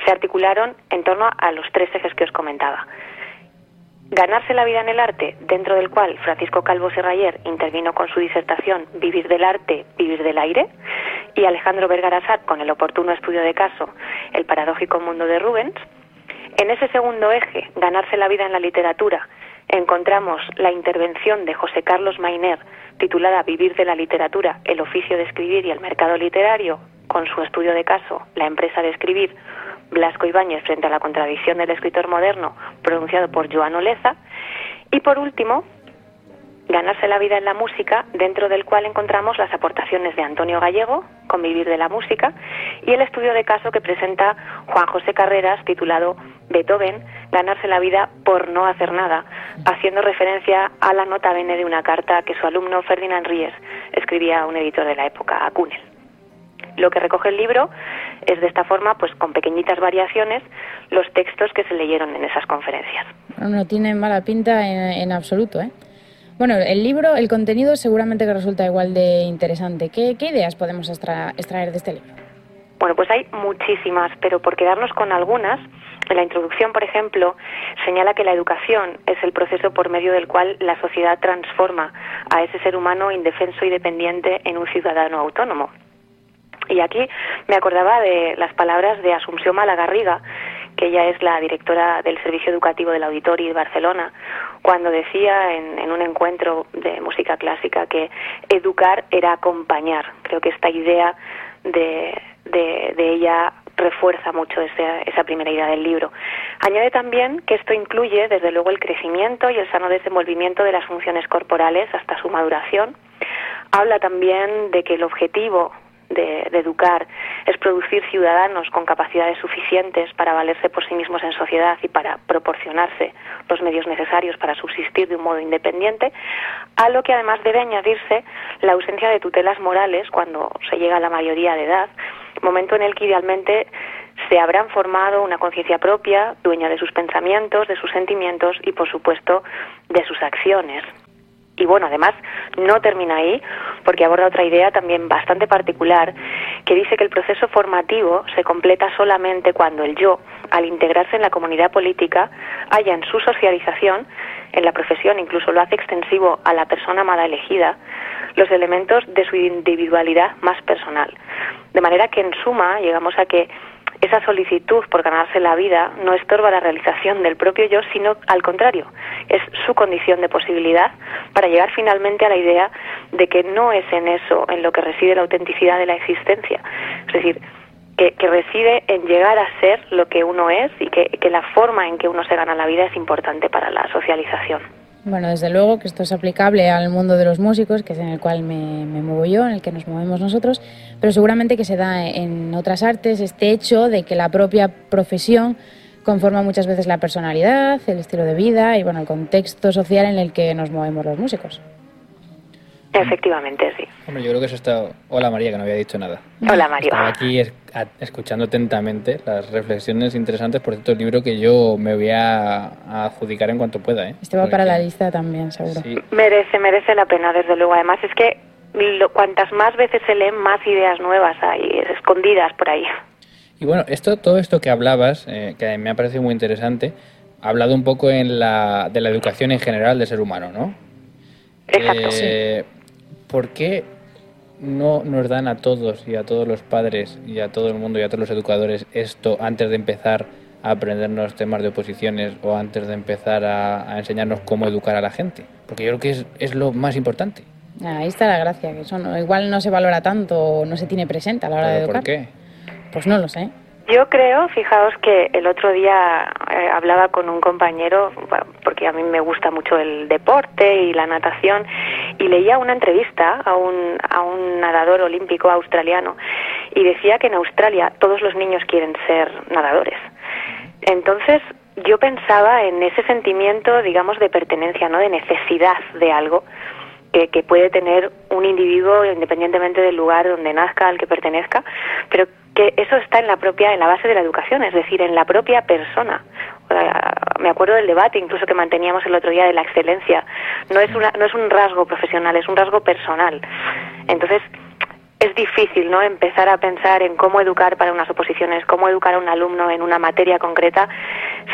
se articularon en torno a los tres ejes que os comentaba. Ganarse la vida en el arte, dentro del cual Francisco Calvo Serrayer intervino con su disertación Vivir del arte, vivir del aire, y Alejandro Vergara con el oportuno estudio de caso El paradójico mundo de Rubens. En ese segundo eje, ganarse la vida en la literatura, encontramos la intervención de José Carlos Mainer, titulada Vivir de la literatura, el oficio de escribir y el mercado literario, con su estudio de caso La empresa de escribir, Blasco Ibáñez frente a la contradicción del escritor moderno, pronunciado por Joan Oleza. Y por último, Ganarse la vida en la música, dentro del cual encontramos las aportaciones de Antonio Gallego, Convivir de la música, y el estudio de caso que presenta Juan José Carreras, titulado Beethoven, Ganarse la vida por no hacer nada, haciendo referencia a la nota bene de una carta que su alumno Ferdinand Ries escribía a un editor de la época, a Cunel. Lo que recoge el libro es de esta forma, pues con pequeñitas variaciones, los textos que se leyeron en esas conferencias. No tiene mala pinta en, en absoluto, ¿eh? Bueno, el libro, el contenido seguramente que resulta igual de interesante. ¿Qué, ideas podemos extra, extraer de este libro? Bueno, pues hay muchísimas, pero por quedarnos con algunas, en la introducción, por ejemplo, señala que la educación es el proceso por medio del cual la sociedad transforma a ese ser humano indefenso y dependiente en un ciudadano autónomo. Y aquí me acordaba de las palabras de Asunción Malagarriga, que ella es la directora del Servicio Educativo del Auditori de Barcelona, cuando decía en, en, un encuentro de música clásica que educar era acompañar. Creo que esta idea de, de, de ella refuerza mucho esa, esa primera idea del libro. Añade también que esto incluye, desde luego, el crecimiento y el sano desenvolvimiento de las funciones corporales hasta su maduración. Habla también de que el objetivo de, de, educar es producir ciudadanos con capacidades suficientes para valerse por sí mismos en sociedad y para proporcionarse los medios necesarios para subsistir de un modo independiente, a lo que además debe añadirse la ausencia de tutelas morales cuando se llega a la mayoría de edad, momento en el que idealmente se habrán formado una conciencia propia, dueña de sus pensamientos, de sus sentimientos y, por supuesto, de sus acciones. Y bueno, además no termina ahí porque aborda otra idea también bastante particular que dice que el proceso formativo se completa solamente cuando el yo, al integrarse en la comunidad política, haya en su socialización, en la profesión, incluso lo hace extensivo a la persona amada elegida, los elementos de su individualidad más personal. De manera que en suma llegamos a que esa solicitud por ganarse la vida no estorba la realización del propio yo, sino al contrario, es su condición de posibilidad para llegar finalmente a la idea de que no es en eso en lo que reside la autenticidad de la existencia. Es decir, que, reside en llegar a ser lo que uno es y que la forma en que uno se gana la vida es importante para la socialización. Bueno, desde luego que esto es aplicable al mundo de los músicos, que es en el cual me, muevo yo, en el que nos movemos nosotros, pero seguramente que se da en otras artes este hecho de que la propia profesión conforma muchas veces la personalidad, el estilo de vida y bueno, el contexto social en el que nos movemos los músicos. Efectivamente, sí. Bueno, yo creo que eso está... Hola María, que no había dicho nada. Hola María. Estaba aquí escuchando atentamente las reflexiones interesantes por cierto libro que yo me voy a, adjudicar en cuanto pueda. ¿eh? Este va para la lista también, seguro. Merece, merece la pena, desde luego. Además es que cuantas más veces se leen, más ideas nuevas hay, escondidas por ahí. Y bueno, esto, todo esto que hablabas, eh, que me ha parecido muy interesante, ha hablado un poco en la, de la educación en general del ser humano, ¿no? Exacto. Eh, ¿por qué no nos dan a todos y a todos los padres y a todo el mundo y a todos los educadores esto antes de empezar a aprendernos temas de oposiciones o antes de empezar a, enseñarnos cómo educar a la gente? Porque yo creo que es, lo más importante. Ahí está la gracia, que eso igual no se valora tanto o no se tiene presente a la hora de educar. ¿Por qué? Pues no lo sé. Yo creo, fijaos que el otro día eh, hablaba con un compañero, porque a mí me gusta mucho el deporte y la natación, y leía una entrevista a un, a un nadador olímpico australiano y decía que en Australia todos los niños quieren ser nadadores. Entonces yo pensaba en ese sentimiento, digamos, de pertenencia, ¿no? De necesidad de algo que, que puede tener un individuo independientemente del lugar donde nazca, al que pertenezca, pero que eso está en la propia, en la base de la educación, es decir, en la propia persona. Me acuerdo del debate incluso que manteníamos el otro día de la excelencia. No es, una, no es un rasgo profesional, es un rasgo personal. Entonces, es difícil ¿no? empezar a pensar en cómo educar para unas oposiciones, cómo educar a un alumno en una materia concreta,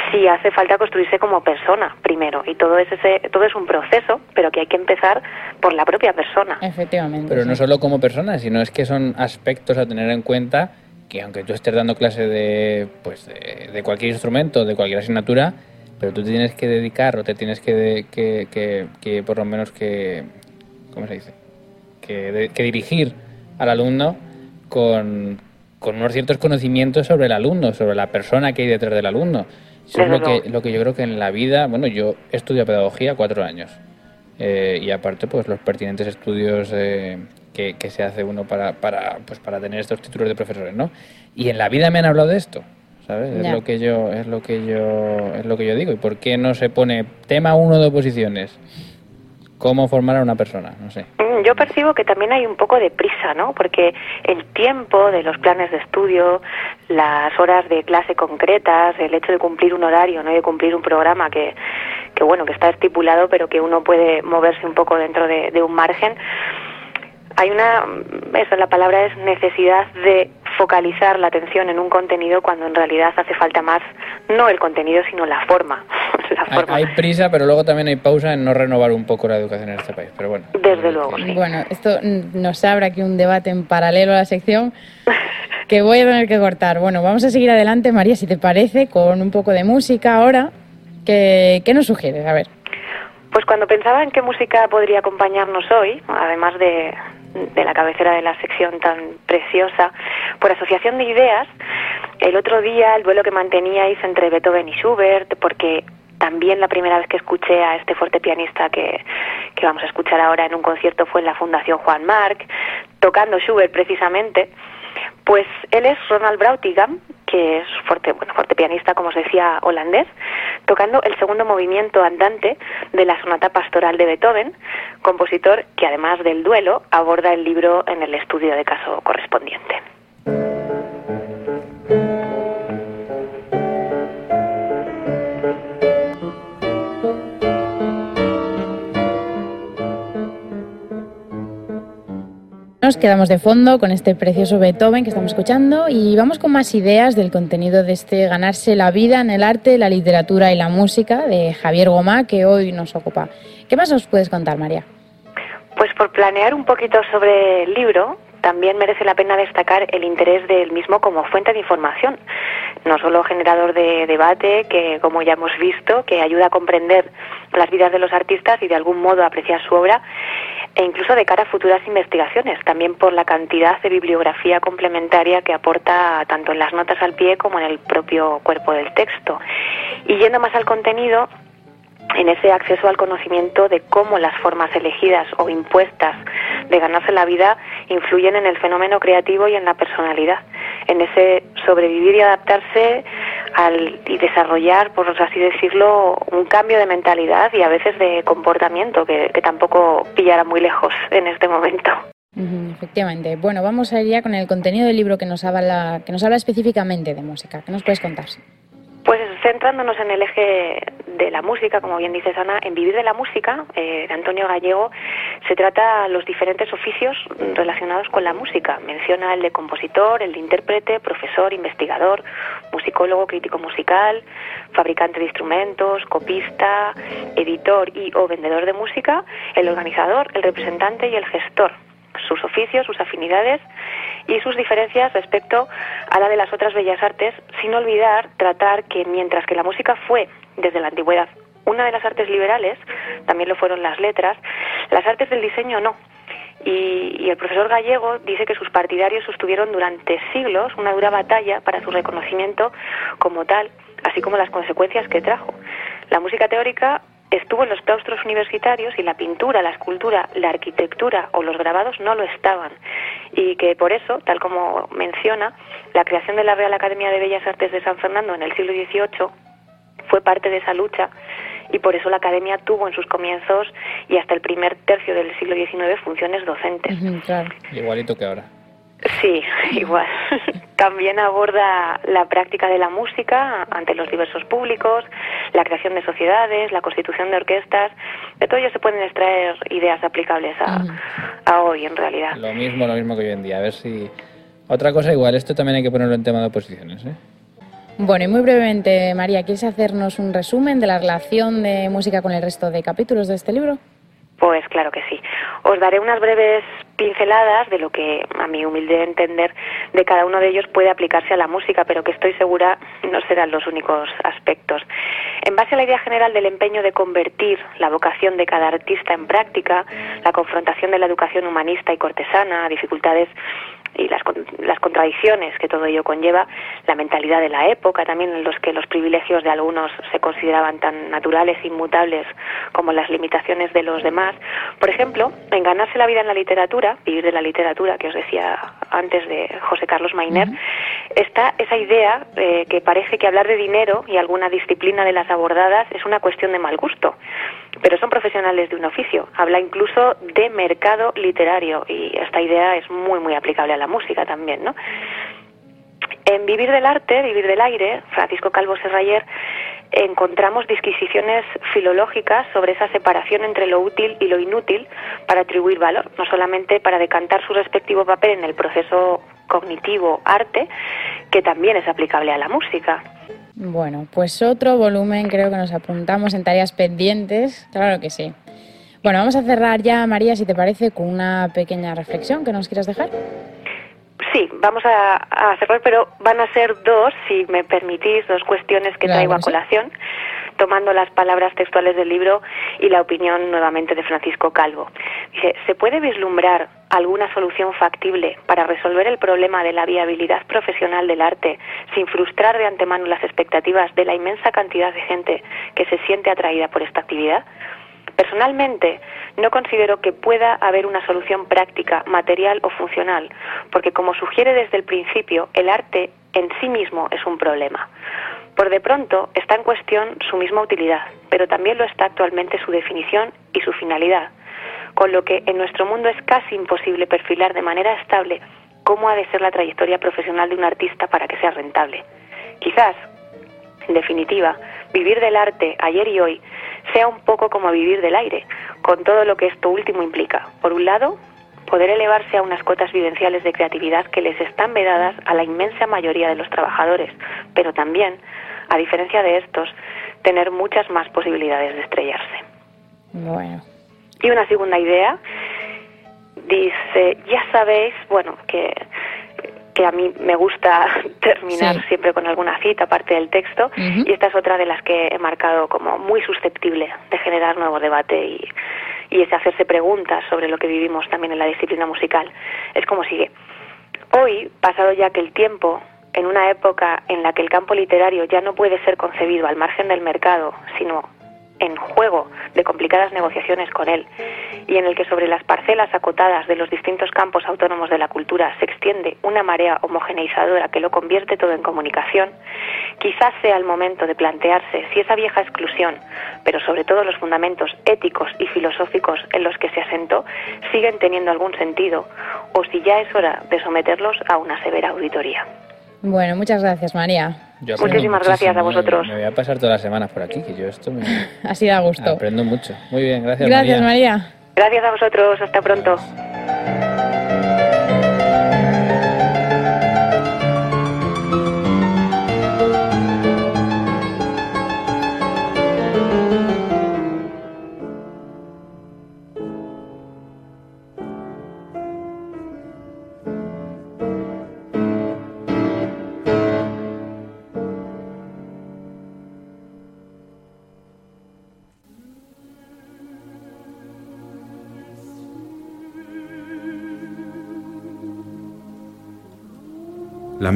si hace falta construirse como persona primero. Y todo es, ese, todo es un proceso, pero que hay que empezar por la propia persona. Efectivamente. Pero no solo como persona, sino es que son aspectos a tener en cuenta que aunque tú estés dando clase de, pues, de, cualquier instrumento, de cualquier asignatura, pero tú te tienes que dedicar o te tienes que, que, que, por lo menos que, ¿cómo se dice? Que, que dirigir al alumno con, con, unos ciertos conocimientos sobre el alumno, sobre la persona que hay detrás del alumno. Eso es lo que, lo que yo creo que en la vida, bueno, yo estudio pedagogía cuatro años eh, y aparte pues los pertinentes estudios eh, que, se hace uno para, para, pues, para tener estos títulos de profesores, ¿no? Y en la vida me han hablado de esto, ¿sabes? Es lo que yo es lo que yo es lo que yo digo y por qué no se pone tema uno de oposiciones cómo formar a una persona, no sé. Mm, yo percibo que también hay un poco de prisa, ¿no? Porque el tiempo de los planes de estudio, las horas de clase concretas, el hecho de cumplir un horario, no de cumplir un programa que, que bueno, que está estipulado, pero que uno puede moverse un poco dentro de, de un margen, hay una, eso, la palabra es necesidad de focalizar la atención en un contenido cuando en realidad hace falta más, no el contenido, sino la forma. Hay, prisa, pero luego también hay pausa en no renovar un poco la educación en este país, pero bueno. Desde luego. Bueno, esto nos abre aquí un debate en paralelo a la sección que voy a tener que cortar. Bueno, vamos a seguir adelante, María, si te parece, con un poco de música ahora. ¿Qué, qué nos sugieres? A ver. Pues cuando pensaba en qué música podría acompañarnos hoy, además de, de la cabecera de la sección tan preciosa, por asociación de ideas, el otro día el duelo que manteníais entre Beethoven y Schubert, porque también la primera vez que escuché a este fuerte pianista que, que vamos a escuchar ahora en un concierto fue en la Fundación Juan Marc, tocando Schubert precisamente, pues él es Ronald Brautigam, que es fuerte, bueno, fuerte pianista, como os decía, holandés, tocando el segundo movimiento andante de la sonata pastoral de Beethoven, compositor que además del duelo aborda el libro en el estudio de caso correspondiente. Nos quedamos de fondo con este precioso Beethoven que estamos escuchando y vamos con más ideas del contenido de este Ganarse la vida en el arte, la literatura y la música de Javier Gomá que hoy nos ocupa. ¿Qué más os puedes contar, María? Pues por planear un poquito sobre el libro, también merece la pena destacar el interés del mismo como fuente de información, no solo generador de debate, que como ya hemos visto, que ayuda a comprender las vidas de los artistas y de algún modo apreciar su obra, e incluso de cara a futuras investigaciones, también por la cantidad de bibliografía complementaria que aporta tanto en las notas al pie como en el propio cuerpo del texto. Y yendo más al contenido, en ese acceso al conocimiento de cómo las formas elegidas o impuestas de ganarse la vida influyen en el fenómeno creativo y en la personalidad, en ese sobrevivir y adaptarse al, y desarrollar, por así decirlo, un cambio de mentalidad y a veces de comportamiento que, tampoco pillará muy lejos en este momento. Efectivamente. Bueno, vamos a ir ya con el contenido del libro que nos habla, que nos habla específicamente de música. ¿Qué nos puedes contar? Centrándonos en el eje de la música, como bien dice Ana, en Vivir de la Música, eh, de Antonio Gallego, se trata los diferentes oficios relacionados con la música. Menciona el de compositor, el de intérprete, profesor, investigador, musicólogo, crítico musical, fabricante de instrumentos, copista, editor y o vendedor de música, el organizador, el representante y el gestor sus oficios, sus afinidades y sus diferencias respecto a la de las otras bellas artes, sin olvidar tratar que mientras que la música fue, desde la antigüedad, una de las artes liberales, también lo fueron las letras, las artes del diseño no. Y, el profesor gallego dice que sus partidarios sostuvieron durante siglos una dura batalla para su reconocimiento como tal, así como las consecuencias que trajo. La música teórica estuvo en los claustros universitarios y la pintura, la escultura, la arquitectura o los grabados no lo estaban. Y que por eso, tal como menciona, la creación de la Real Academia de Bellas Artes de San Fernando en el siglo XVIII fue parte de esa lucha y por eso la academia tuvo en sus comienzos y hasta el primer tercio del siglo XIX funciones docentes. Igualito que ahora. Sí, igual. También aborda la práctica de la música ante los diversos públicos, la creación de sociedades, la constitución de orquestas. De todo ello se pueden extraer ideas aplicables a, hoy, en realidad. Lo mismo, lo mismo que hoy en día. A ver si... Otra cosa igual, esto también hay que ponerlo en tema de oposiciones, ¿eh? Bueno, y muy brevemente, María, ¿quieres hacernos un resumen de la relación de música con el resto de capítulos de este libro? Pues claro que sí. Os daré unas breves pinceladas de lo que, a mi humilde entender, de cada uno de ellos puede aplicarse a la música, pero que estoy segura no serán los únicos aspectos. En base a la idea general del empeño de convertir la vocación de cada artista en práctica, la confrontación de la educación humanista y cortesana, dificultades y las, las contradicciones que todo ello conlleva, la mentalidad de la época, también en los que los privilegios de algunos se consideraban tan naturales e inmutables como las limitaciones de los demás. Por ejemplo, en ganarse la vida en la literatura, vivir de la literatura, que os decía antes de José Carlos Mainer, está esa idea eh, que parece que hablar de dinero y alguna disciplina de las abordadas es una cuestión de mal gusto pero son profesionales de un oficio. Habla incluso de mercado literario y esta idea es muy, muy aplicable a la música también, ¿no? En Vivir del Arte, Vivir del Aire, Francisco Calvo Serrayer, encontramos disquisiciones filológicas sobre esa separación entre lo útil y lo inútil para atribuir valor, no solamente para decantar su respectivo papel en el proceso cognitivo arte, que también es aplicable a la música. Bueno, pues otro volumen creo que nos apuntamos en tareas pendientes, claro que sí. Bueno, vamos a cerrar ya, María, si te parece, con una pequeña reflexión que nos quieras dejar. Sí, vamos a, cerrar, pero van a ser dos, si me permitís, dos cuestiones que traigo a colación, tomando las palabras textuales del libro y la opinión nuevamente de Francisco Calvo. Dice, ¿se puede vislumbrar alguna solución factible para resolver el problema de la viabilidad profesional del arte sin frustrar de antemano las expectativas de la inmensa cantidad de gente que se siente atraída por esta actividad? Personalmente, no considero que pueda haber una solución práctica, material o funcional, porque como sugiere desde el principio, el arte en sí mismo es un problema. Por de pronto está en cuestión su misma utilidad, pero también lo está actualmente su definición y su finalidad, con lo que en nuestro mundo es casi imposible perfilar de manera estable cómo ha de ser la trayectoria profesional de un artista para que sea rentable. Quizás, en definitiva, vivir del arte ayer y hoy sea un poco como vivir del aire, con todo lo que esto último implica. Por un lado, poder elevarse a unas cotas vivenciales de creatividad que les están vedadas a la inmensa mayoría de los trabajadores, pero también, a diferencia de estos, tener muchas más posibilidades de estrellarse. Bueno. Y una segunda idea dice, ya sabéis, bueno, que que a mí me gusta terminar Sí. siempre con alguna cita aparte del texto y esta es otra de las que he marcado como muy susceptible de generar nuevo debate y, y es hacerse preguntas sobre lo que vivimos también en la disciplina musical. Es como sigue. Hoy, pasado ya que el tiempo, en una época en la que el campo literario ya no puede ser concebido al margen del mercado, sino en juego de complicadas negociaciones con él, y en el que sobre las parcelas acotadas de los distintos campos autónomos de la cultura se extiende una marea homogeneizadora que lo convierte todo en comunicación, quizás sea el momento de plantearse si esa vieja exclusión, pero sobre todo los fundamentos éticos y filosóficos en los que se asentó, siguen teniendo algún sentido, o si ya es hora de someterlos a una severa auditoría. Bueno, muchas gracias, María. Yo Muchísimas gracias a vosotros. Me voy a pasar todas las semanas por aquí, que yo esto me Así da gusto. aprendo mucho. Muy bien, gracias, Gracias, María. María. Gracias a vosotros, hasta pronto.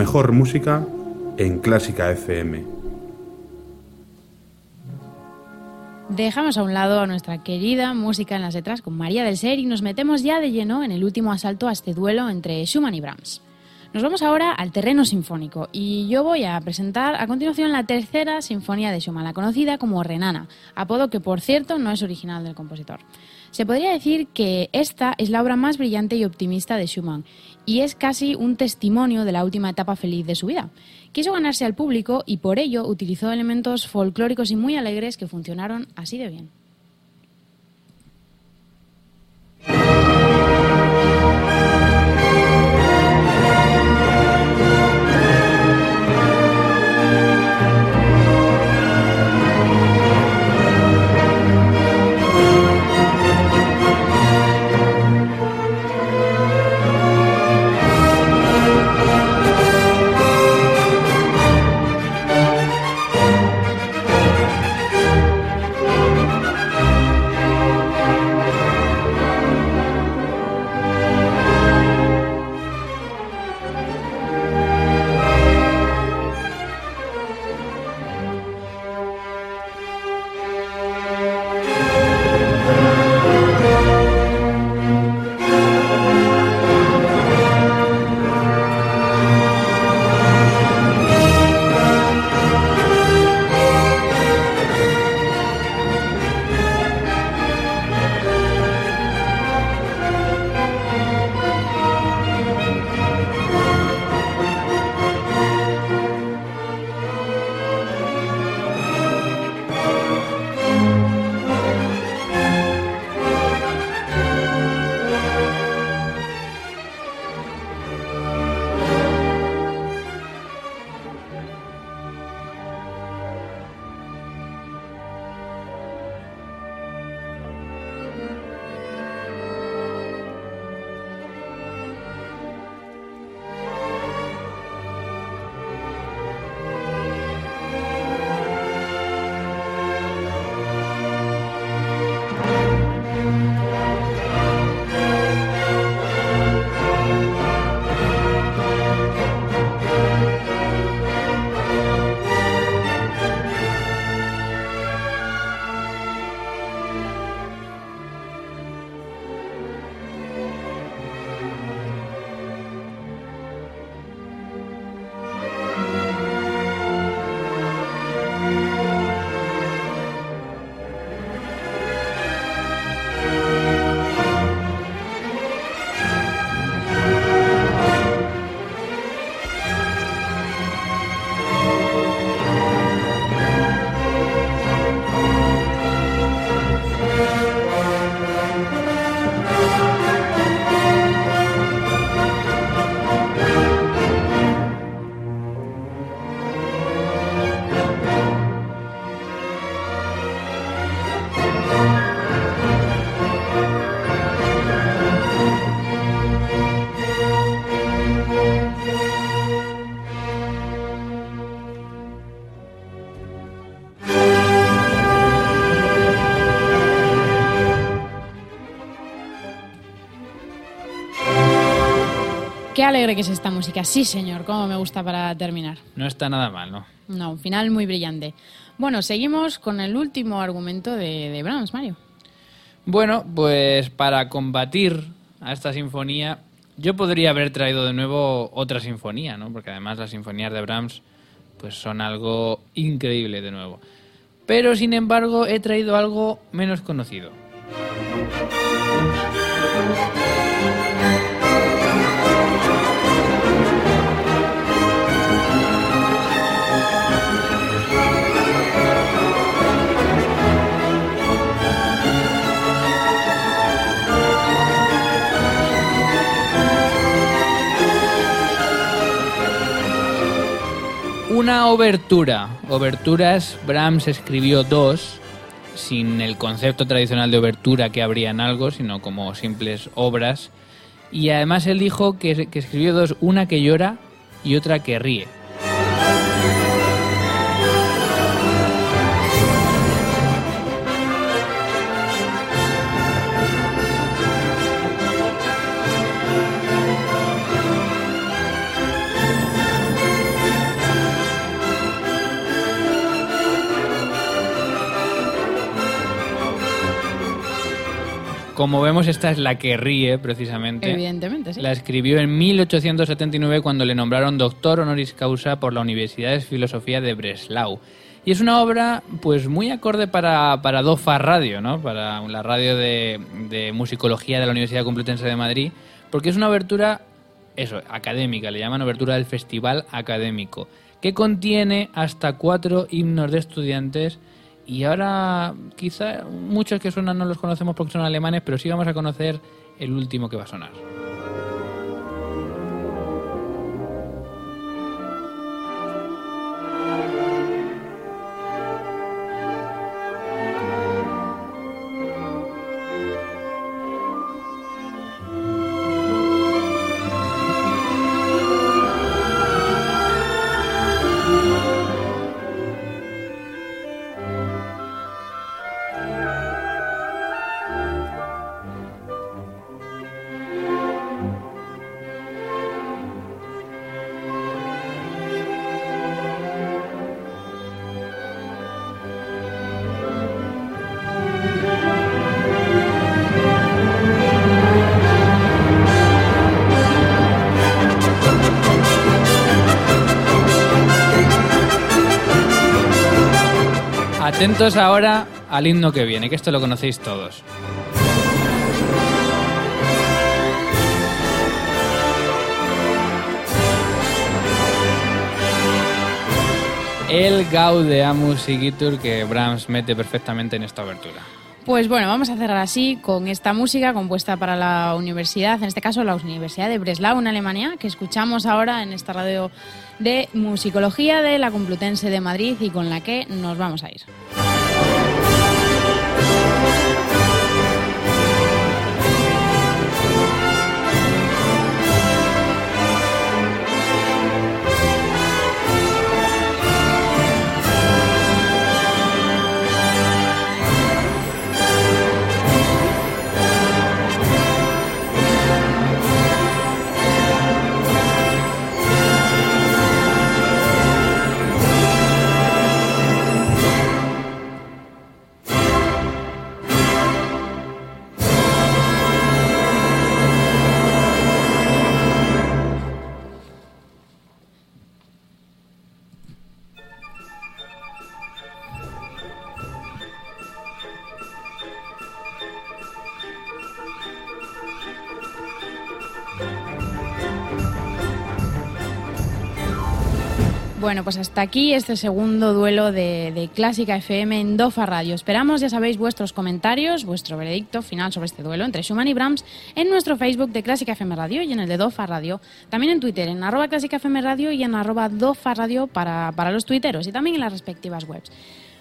Mejor música en Clásica FM. Dejamos a un lado a nuestra querida música en las letras con María del Ser y nos metemos ya de lleno en el último asalto a este duelo entre Schumann y Brahms. Nos vamos ahora al terreno sinfónico y yo voy a presentar a continuación la tercera sinfonía de Schumann, la conocida como Renana, apodo que por cierto no es original del compositor. Se podría decir que esta es la obra más brillante y optimista de Schumann y es casi un testimonio de la última etapa feliz de su vida. Quiso ganarse al público y por ello utilizó elementos folclóricos y muy alegres que funcionaron así de bien. Alegre que es esta música. Sí, señor, cómo me gusta para terminar. No está nada mal, ¿no? No, un final muy brillante. Bueno, seguimos con el último argumento de, de Brahms, Mario. Bueno, pues para combatir a esta sinfonía, yo podría haber traído de nuevo otra sinfonía, ¿no? Porque además las sinfonías de Brahms pues son algo increíble de nuevo. Pero sin embargo he traído algo menos conocido. Una obertura. Oberturas, Brahms escribió dos, sin el concepto tradicional de obertura que habría en algo, sino como simples obras. Y además él dijo que, que escribió dos, una que llora y otra que ríe. Como vemos, esta es la que ríe, precisamente. Evidentemente, sí. La escribió en 1879 cuando le nombraron doctor honoris causa por la Universidad de Filosofía de Breslau. Y es una obra, pues, muy acorde para, para DOFA Radio, ¿no? Para la radio de, de musicología de la Universidad Complutense de Madrid, porque es una abertura, eso, académica, le llaman abertura del Festival Académico, que contiene hasta cuatro himnos de estudiantes y ahora quizá muchos que suenan no los conocemos porque son alemanes, pero sí vamos a conocer el último que va a sonar. Atentos ahora al himno que viene, que esto lo conocéis todos. El Gaudeamus Igitur que Brahms mete perfectamente en esta abertura. Pues bueno, vamos a cerrar así con esta música compuesta para la universidad, en este caso la Universidad de Breslau en Alemania, que escuchamos ahora en esta radio de musicología de la Complutense de Madrid y con la que nos vamos a ir. Bueno, pues hasta aquí este segundo duelo de, de, Clásica FM en Dofa Radio. Esperamos, ya sabéis, vuestros comentarios, vuestro veredicto final sobre este duelo entre Schumann y Brahms en nuestro Facebook de Clásica FM Radio y en el de Dofa Radio. También en Twitter, en arroba Clásica FM Radio y en arroba Dofa Radio para, para los tuiteros y también en las respectivas webs.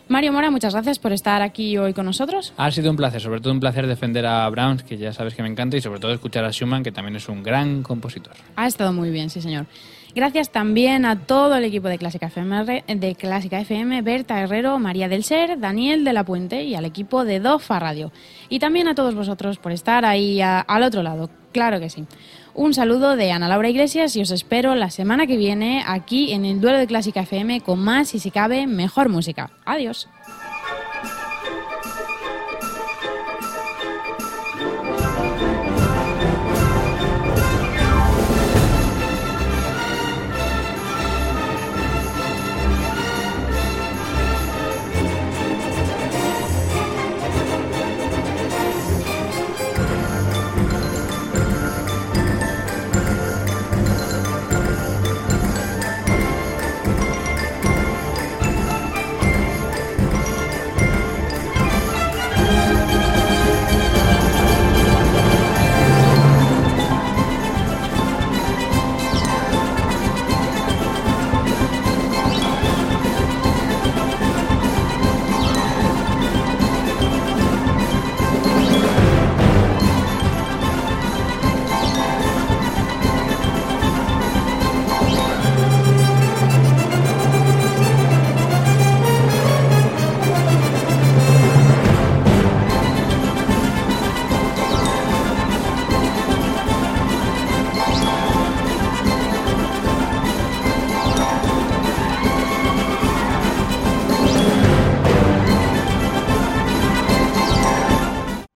Mario Mora, muchas gracias por estar aquí hoy con nosotros. Ha sido un placer, sobre todo un placer defender a Brahms, que ya sabes que me encanta, y sobre todo escuchar a Schumann, que también es un gran compositor. Ha estado muy bien, sí señor. Gracias también a todo el equipo de Clásica FM, de Clásica FM, Berta Herrero, María del Ser, Daniel de la Puente y al equipo de Dofa Radio. Y también a todos vosotros por estar ahí al otro lado, claro que sí. Un saludo de Ana Laura Iglesias y os espero la semana que viene aquí en el Duelo de Clásica FM con más y si cabe mejor música. Adiós.